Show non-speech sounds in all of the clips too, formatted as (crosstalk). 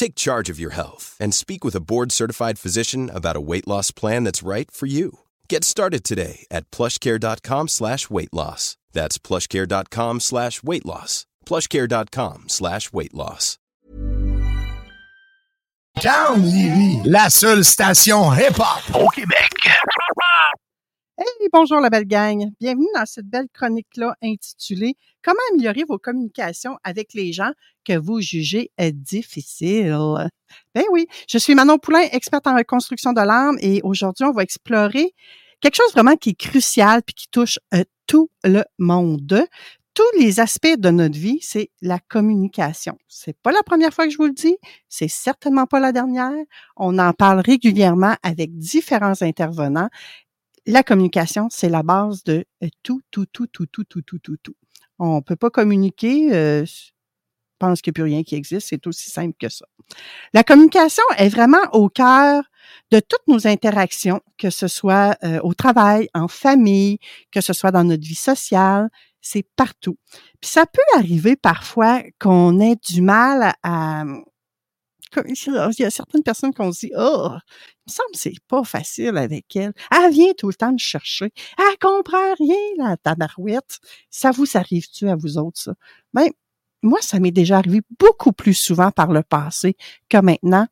Take charge of your health and speak with a board-certified physician about a weight loss plan that's right for you. Get started today at plushcare.com slash weight loss. That's plushcare.com slash weight loss. plushcare.com slash weight loss. Down la seule station hip-hop au Québec. Hey, bonjour la belle gang. Bienvenue dans cette belle chronique-là intitulée Comment améliorer vos communications avec les gens que vous jugez euh, difficiles. Ben oui, je suis Manon Poulain, experte en reconstruction de l'âme et aujourd'hui, on va explorer quelque chose vraiment qui est crucial puis qui touche euh, tout le monde. Tous les aspects de notre vie, c'est la communication. C'est pas la première fois que je vous le dis, c'est certainement pas la dernière. On en parle régulièrement avec différents intervenants la communication, c'est la base de euh, tout, tout, tout, tout, tout, tout, tout, tout, tout. On peut pas communiquer, euh, je pense qu'il n'y a plus rien qui existe, c'est aussi simple que ça. La communication est vraiment au cœur de toutes nos interactions, que ce soit euh, au travail, en famille, que ce soit dans notre vie sociale, c'est partout. Puis ça peut arriver parfois qu'on ait du mal à, il y a certaines personnes qu'on se dit, oh, me c'est pas facile avec elle. Elle vient tout le temps me chercher. Elle comprend rien, la tabarouette. Ça vous arrive-tu à vous autres, ça? Ben, moi, ça m'est déjà arrivé beaucoup plus souvent par le passé que maintenant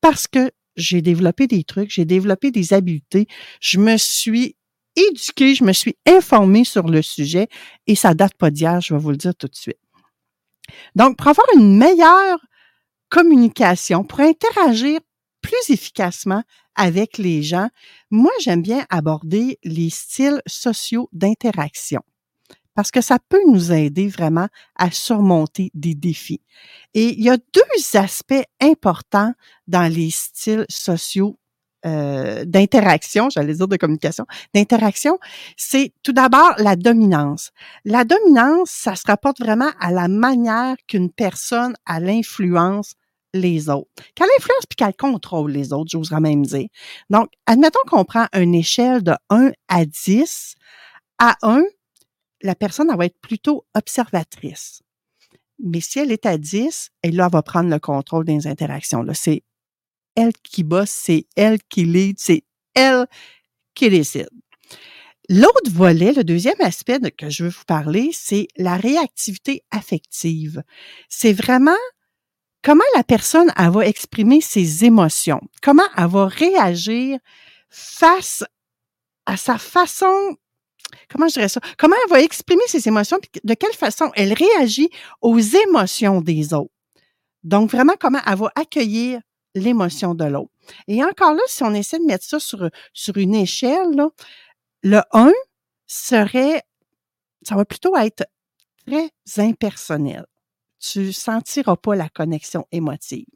parce que j'ai développé des trucs, j'ai développé des habiletés. Je me suis éduquée, je me suis informée sur le sujet et ça date pas d'hier, je vais vous le dire tout de suite. Donc, pour avoir une meilleure communication, pour interagir plus efficacement avec les gens, moi, j'aime bien aborder les styles sociaux d'interaction parce que ça peut nous aider vraiment à surmonter des défis. Et il y a deux aspects importants dans les styles sociaux euh, d'interaction, j'allais dire de communication, d'interaction, c'est tout d'abord la dominance. La dominance, ça se rapporte vraiment à la manière qu'une personne a l'influence les autres. Qu'elle influence puis qu'elle contrôle les autres, j'oserais même dire. Donc, admettons qu'on prend une échelle de 1 à 10. À 1, la personne elle va être plutôt observatrice. Mais si elle est à 10, elle, là, va prendre le contrôle des interactions. Là, c'est elle qui bosse, c'est elle qui lead, c'est elle qui décide. L'autre volet, le deuxième aspect que je veux vous parler, c'est la réactivité affective. C'est vraiment comment la personne elle va exprimer ses émotions, comment elle va réagir face à sa façon comment je dirais ça, comment elle va exprimer ses émotions, de quelle façon elle réagit aux émotions des autres? Donc, vraiment, comment elle va accueillir l'émotion de l'autre. Et encore là, si on essaie de mettre ça sur, sur une échelle, là, le 1 serait ça va plutôt être très impersonnel. Tu sentiras pas la connexion émotive.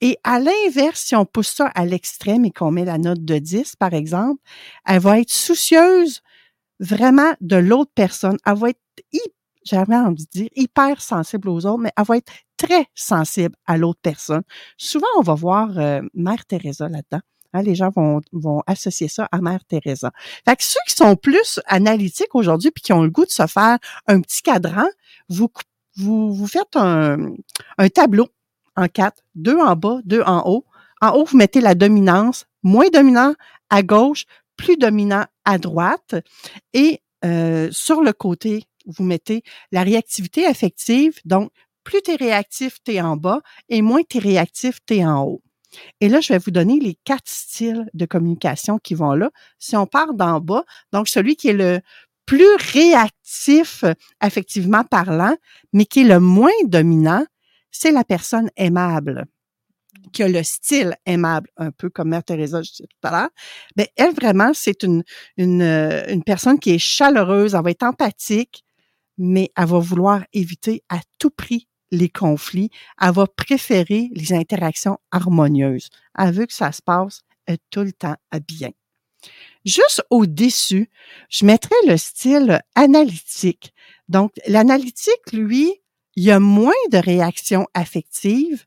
Et à l'inverse, si on pousse ça à l'extrême et qu'on met la note de 10, par exemple, elle va être soucieuse vraiment de l'autre personne. Elle va être, j'avais envie de dire, hyper sensible aux autres, mais elle va être très sensible à l'autre personne. Souvent, on va voir euh, Mère Teresa là-dedans. Hein, les gens vont, vont associer ça à Mère Teresa. Fait que ceux qui sont plus analytiques aujourd'hui puis qui ont le goût de se faire un petit cadran, vous, vous, vous faites un, un tableau en quatre, deux en bas, deux en haut. En haut, vous mettez la dominance, moins dominant à gauche, plus dominant à droite. Et euh, sur le côté, vous mettez la réactivité affective. Donc, plus tu es réactif, tu es en bas, et moins tu es réactif, tu es en haut. Et là, je vais vous donner les quatre styles de communication qui vont là. Si on part d'en bas, donc celui qui est le plus réactif affectivement parlant, mais qui est le moins dominant, c'est la personne aimable qui a le style aimable, un peu comme Mère Teresa, je disais tout à l'heure, ben elle vraiment, c'est une, une, euh, une personne qui est chaleureuse, elle va être empathique, mais elle va vouloir éviter à tout prix les conflits, elle va préférer les interactions harmonieuses. Elle veut que ça se passe euh, tout le temps bien. Juste au-dessus, je mettrais le style analytique. Donc, l'analytique, lui, il a moins de réactions affectives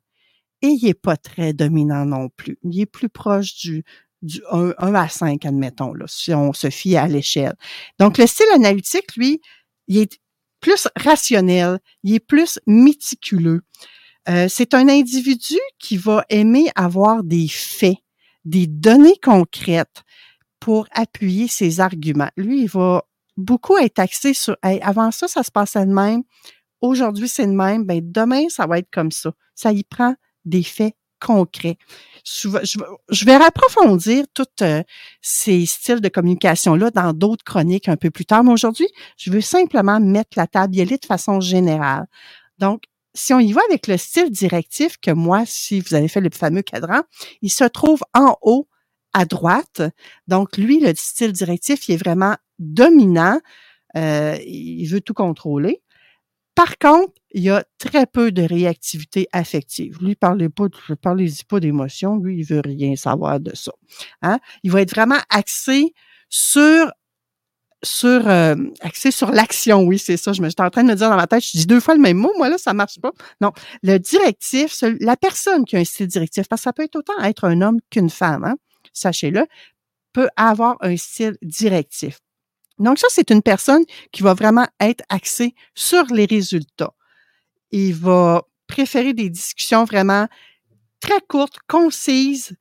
et il n'est pas très dominant non plus. Il est plus proche du, du 1, à 5, admettons, là, si on se fie à l'échelle. Donc, le style analytique, lui, il est plus rationnel, il est plus méticuleux. Euh, c'est un individu qui va aimer avoir des faits, des données concrètes pour appuyer ses arguments. Lui, il va beaucoup être axé sur avant ça, ça se passait de même. Aujourd'hui, c'est de même. Ben, demain, ça va être comme ça. Ça y prend des faits concrets. Je, vais approfondir tous euh, ces styles de communication-là dans d'autres chroniques un peu plus tard, mais aujourd'hui, je veux simplement mettre la table, y aller de façon générale. Donc, si on y va avec le style directif, que moi, si vous avez fait le fameux cadran, il se trouve en haut à droite. Donc, lui, le style directif, il est vraiment dominant. Euh, il veut tout contrôler. Par contre, il y a très peu de réactivité affective. Lui, parlez pas, parlez-y pas d'émotion. Lui, il veut rien savoir de ça. Hein? Il va être vraiment axé sur sur euh, axé sur l'action, oui, c'est ça. Je me suis en train de me dire dans ma tête, je dis deux fois le même mot, moi là, ça marche pas. Non, le directif, la personne qui a un style directif, parce que ça peut être autant être un homme qu'une femme, hein, sachez-le, peut avoir un style directif. Donc ça, c'est une personne qui va vraiment être axée sur les résultats. Il va préférer des discussions vraiment très courtes, concises,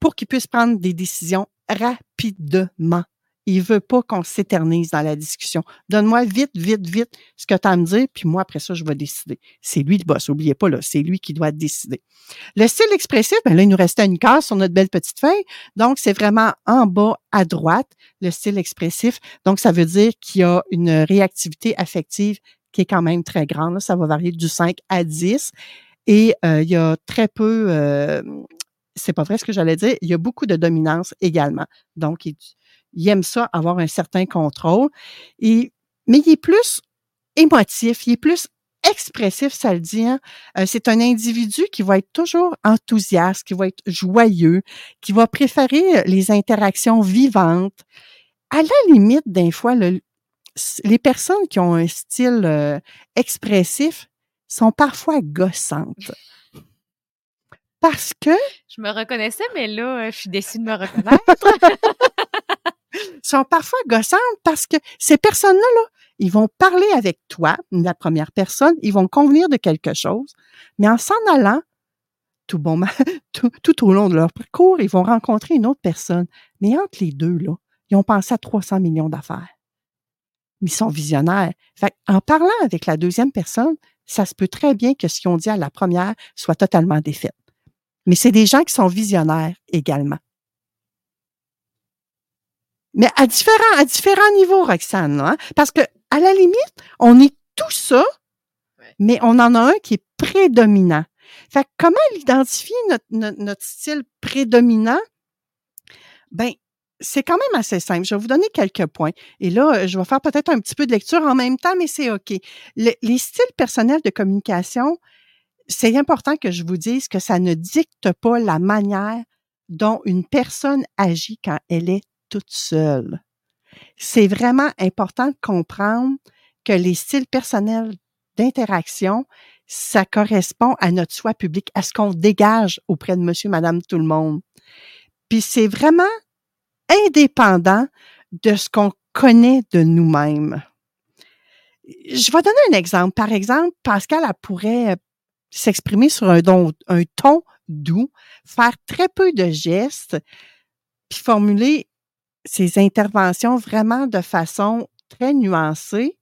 pour qu'il puisse prendre des décisions rapidement. Il veut pas qu'on s'éternise dans la discussion. Donne-moi vite, vite, vite ce que tu as à me dire, puis moi, après ça, je vais décider. C'est lui le boss, oubliez pas, là, c'est lui qui doit décider. Le style expressif, ben là, il nous restait une case sur notre belle petite feuille. Donc, c'est vraiment en bas à droite, le style expressif. Donc, ça veut dire qu'il y a une réactivité affective qui est quand même très grande. Ça va varier du 5 à 10. Et euh, il y a très peu, euh, c'est pas vrai ce que j'allais dire, il y a beaucoup de dominance également. Donc, il, il aime ça, avoir un certain contrôle. Et, mais il est plus émotif, il est plus expressif, ça le dit. Hein. Euh, c'est un individu qui va être toujours enthousiaste, qui va être joyeux, qui va préférer les interactions vivantes. À la limite, d'un fois, les personnes qui ont un style euh, expressif sont parfois gossantes. Parce que... Je me reconnaissais, mais là, je suis déçue de me reconnaître. (laughs) sont parfois gossantes parce que ces personnes-là, là, ils vont parler avec toi, la première personne, ils vont convenir de quelque chose, mais en s'en allant, tout, bon, (laughs) tout, au long de leur parcours, ils vont rencontrer une autre personne. Mais entre les deux, là, ils ont pensé à 300 millions d'affaires. Ils sont visionnaires. Fait en parlant avec la deuxième personne, ça se peut très bien que ce qu'ils ont dit à la première soit totalement défait. Mais c'est des gens qui sont visionnaires également. Mais à différents, à différents niveaux, Roxane, hein? parce que à la limite, on est tout ça, mais on en a un qui est prédominant. Fait comment identifier notre, notre, style prédominant? Ben, c'est quand même assez simple. Je vais vous donner quelques points. Et là, je vais faire peut-être un petit peu de lecture en même temps, mais c'est OK. les styles personnels de communication, c'est important que je vous dise que ça ne dicte pas la manière dont une personne agit quand elle est toute seule. C'est vraiment important de comprendre que les styles personnels d'interaction, ça correspond à notre soi public, à ce qu'on dégage auprès de monsieur, madame, tout le monde. Puis c'est vraiment indépendant de ce qu'on connaît de nous-mêmes. Je vais donner un exemple. Par exemple, Pascal elle pourrait s'exprimer sur un, un ton doux, faire très peu de gestes, puis formuler ses interventions vraiment de façon très nuancée.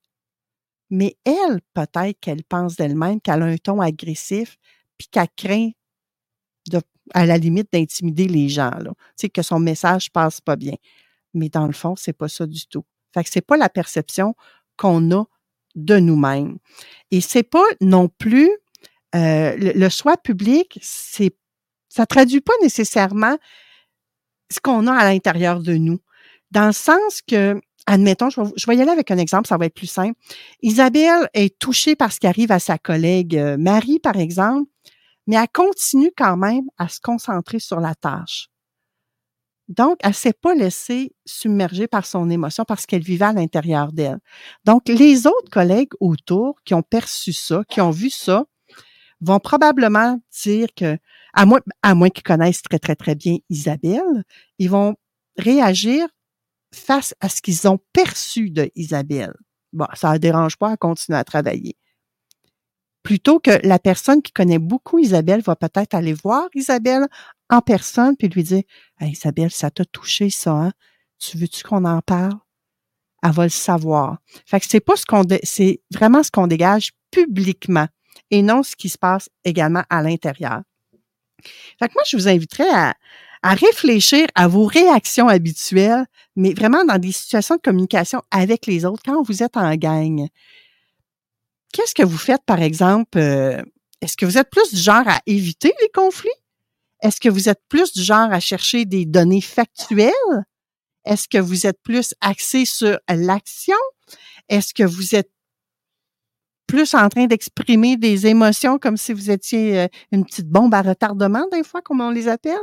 Mais elle, peut-être qu'elle pense d'elle-même qu'elle a un ton agressif, puis qu'elle craint de, à la limite d'intimider les gens, là. Tu sais, que son message passe pas bien. Mais dans le fond, c'est pas ça du tout. Fait que c'est pas la perception qu'on a de nous-mêmes. Et c'est pas non plus euh, le, le, choix public, c'est ça traduit pas nécessairement ce qu'on a à l'intérieur de nous. Dans le sens que, admettons, je vais, y aller avec un exemple, ça va être plus simple. Isabelle est touchée par ce qui arrive à sa collègue euh, Marie, par exemple, mais elle continue quand même à se concentrer sur la tâche. Donc, elle s'est pas laissée submerger par son émotion parce qu'elle vivait à l'intérieur d'elle. Donc, les autres collègues autour qui ont perçu ça, qui ont vu ça, vont probablement dire que, à moins, à moins qu'ils connaissent très, très, très bien Isabelle, ils vont réagir face à ce qu'ils ont perçu de Isabelle. Bon, ça ne dérange pas à continuer à travailler. Plutôt que la personne qui connaît beaucoup Isabelle va peut-être aller voir Isabelle en personne puis lui dire Isabelle, ça t'a touché ça, hein? Tu veux-tu qu'on en parle? Elle va le savoir. Fait que c'est pas ce qu'on c'est vraiment ce qu'on dégage publiquement et non ce qui se passe également à l'intérieur. Fait que moi, je vous inviterais à, à réfléchir à vos réactions habituelles, mais vraiment dans des situations de communication avec les autres, quand vous êtes en gang. Qu'est-ce que vous faites, par exemple? Euh, est-ce que vous êtes plus du genre à éviter les conflits? Est-ce que vous êtes plus du genre à chercher des données factuelles? Est-ce que vous êtes plus axé sur l'action? Est-ce que vous êtes plus en train d'exprimer des émotions comme si vous étiez euh, une petite bombe à retardement, des fois, comme on les appelle?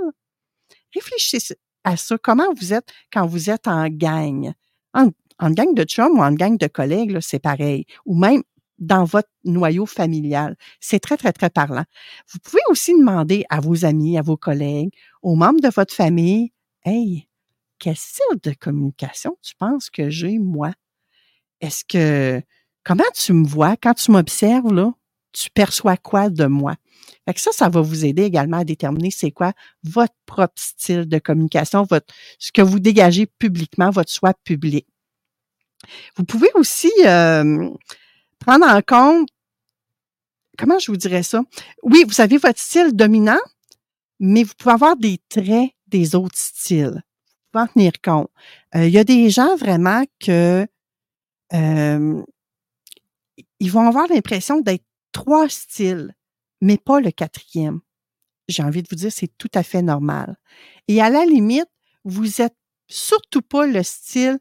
Réfléchissez à ça. Comment vous êtes quand vous êtes en gang? En, gang de chum ou en gang de collègues, c'est pareil. Ou même dans votre noyau familial. C'est très, très, très parlant. Vous pouvez aussi demander à vos amis, à vos collègues, aux membres de votre famille, Hey, quel style de communication tu penses que j'ai, moi? Est-ce que Comment tu me vois quand tu m'observes là? Tu perçois quoi de moi? Fait que ça, ça va vous aider également à déterminer c'est quoi votre propre style de communication, votre, ce que vous dégagez publiquement, votre soi public. Vous pouvez aussi euh, prendre en compte, comment je vous dirais ça? Oui, vous avez votre style dominant, mais vous pouvez avoir des traits des autres styles. Vous pouvez en tenir compte. Euh, il y a des gens vraiment que euh, ils vont avoir l'impression d'être trois styles, mais pas le quatrième. J'ai envie de vous dire, c'est tout à fait normal. Et à la limite, vous êtes surtout pas le style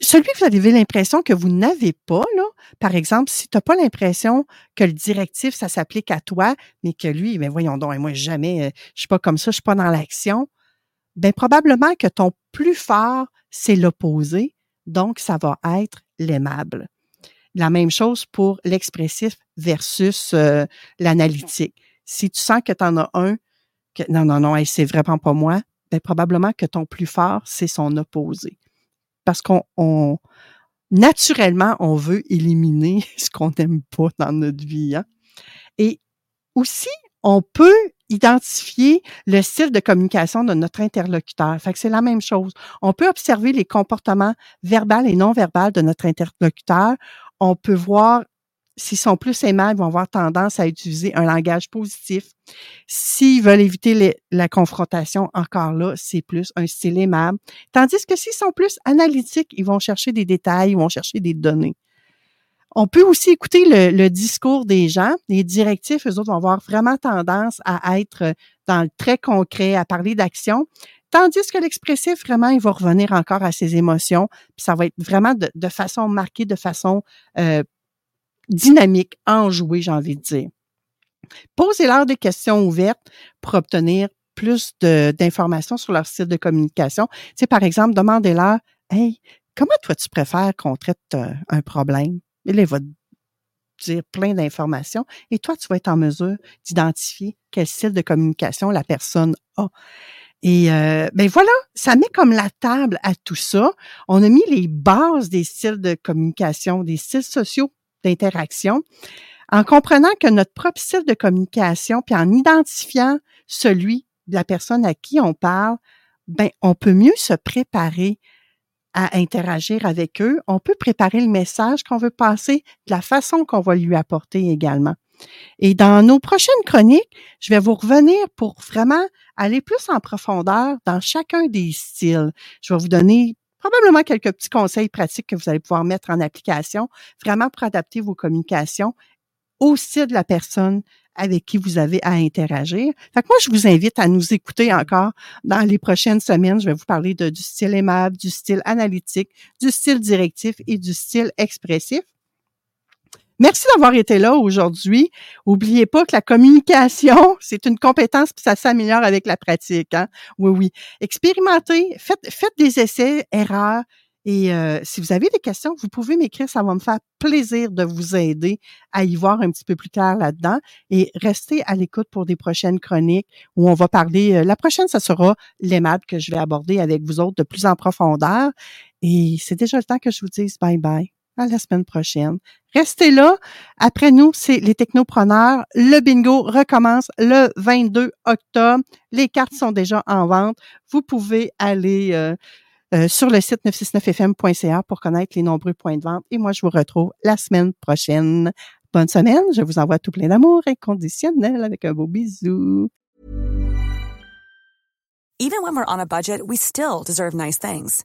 celui que vous avez l'impression que vous n'avez pas, là, par exemple, si tu n'as pas l'impression que le directif, ça s'applique à toi, mais que lui, mais voyons donc, moi, jamais, euh, je suis pas comme ça, je suis pas dans l'action, ben probablement que ton plus fort, c'est l'opposé, donc ça va être l'aimable. La même chose pour l'expressif versus euh, l'analytique. Si tu sens que tu en as un, que non, non, non, c'est vraiment pas moi, ben, probablement que ton plus fort, c'est son opposé. Parce qu'on naturellement, on veut éliminer (laughs) ce qu'on n'aime pas dans notre vie. Hein. Et aussi, on peut identifier le style de communication de notre interlocuteur. Fait que c'est la même chose. On peut observer les comportements verbaux et non verbaux de notre interlocuteur on peut voir s'ils sont plus aimables, ils vont avoir tendance à utiliser un langage positif. S'ils veulent éviter la confrontation, encore là, c'est plus un style aimable. Tandis que s'ils sont plus analytiques, ils vont chercher des détails, ils vont chercher des données. On peut aussi écouter le, discours des gens. Les directifs, eux autres, vont avoir vraiment tendance à être dans le très concret, à parler d'action. Tandis que l'expressif, vraiment, il va revenir encore à ses émotions, puis ça va être vraiment de, façon marquée, de façon euh, dynamique, enjouée, j'ai envie de dire. Posez-leur des questions ouvertes pour obtenir plus d'informations sur leur style de communication. Tu par exemple, demandez-leur, hey, comment toi tu préfères qu'on traite euh, un problème? Il va dire plein d'informations et toi, tu vas être en mesure d'identifier quel style de communication la personne a. Et euh, ben voilà, ça met comme la table à tout ça. On a mis les bases des styles de communication, des styles sociaux d'interaction, en comprenant que notre propre style de communication, puis en identifiant celui de la personne à qui on parle, ben on peut mieux se préparer à interagir avec eux. On peut préparer le message qu'on veut passer de la façon qu'on va lui apporter également. Et dans nos prochaines chroniques, je vais vous revenir pour vraiment aller plus en profondeur dans chacun des styles. Je vais vous donner probablement quelques petits conseils pratiques que vous allez pouvoir mettre en application, vraiment pour adapter vos communications au style de la personne avec qui vous avez à interagir. Fait que moi, je vous invite à nous écouter encore dans les prochaines semaines. Je vais vous parler du style aimable, du style analytique, du style directif et du style expressif. Merci d'avoir été là aujourd'hui. Oubliez pas que la communication, (laughs) c'est une compétence puis ça s'améliore avec la pratique. Hein? Oui, oui. Expérimentez, faites, faites des essais, erreurs. Et euh, si vous avez des questions, vous pouvez m'écrire, ça va me faire plaisir de vous aider à y voir un petit peu plus clair là-dedans. Et restez à l'écoute pour des prochaines chroniques où on va parler. Euh, la prochaine, ça sera l'aimable que je vais aborder avec vous autres de plus en profondeur. Et c'est déjà le temps que je vous dise bye bye à la semaine prochaine. Restez là. Après nous, c'est les technopreneurs. Le bingo recommence le 22 octobre. Les cartes sont déjà en vente. Vous pouvez aller euh, euh, sur le site 969fm.ca pour connaître les nombreux points de vente. Et moi, je vous retrouve la semaine prochaine. Bonne semaine. Je vous envoie tout plein d'amour inconditionnel avec un beau bisou. Even when we're on a budget, we still deserve nice things.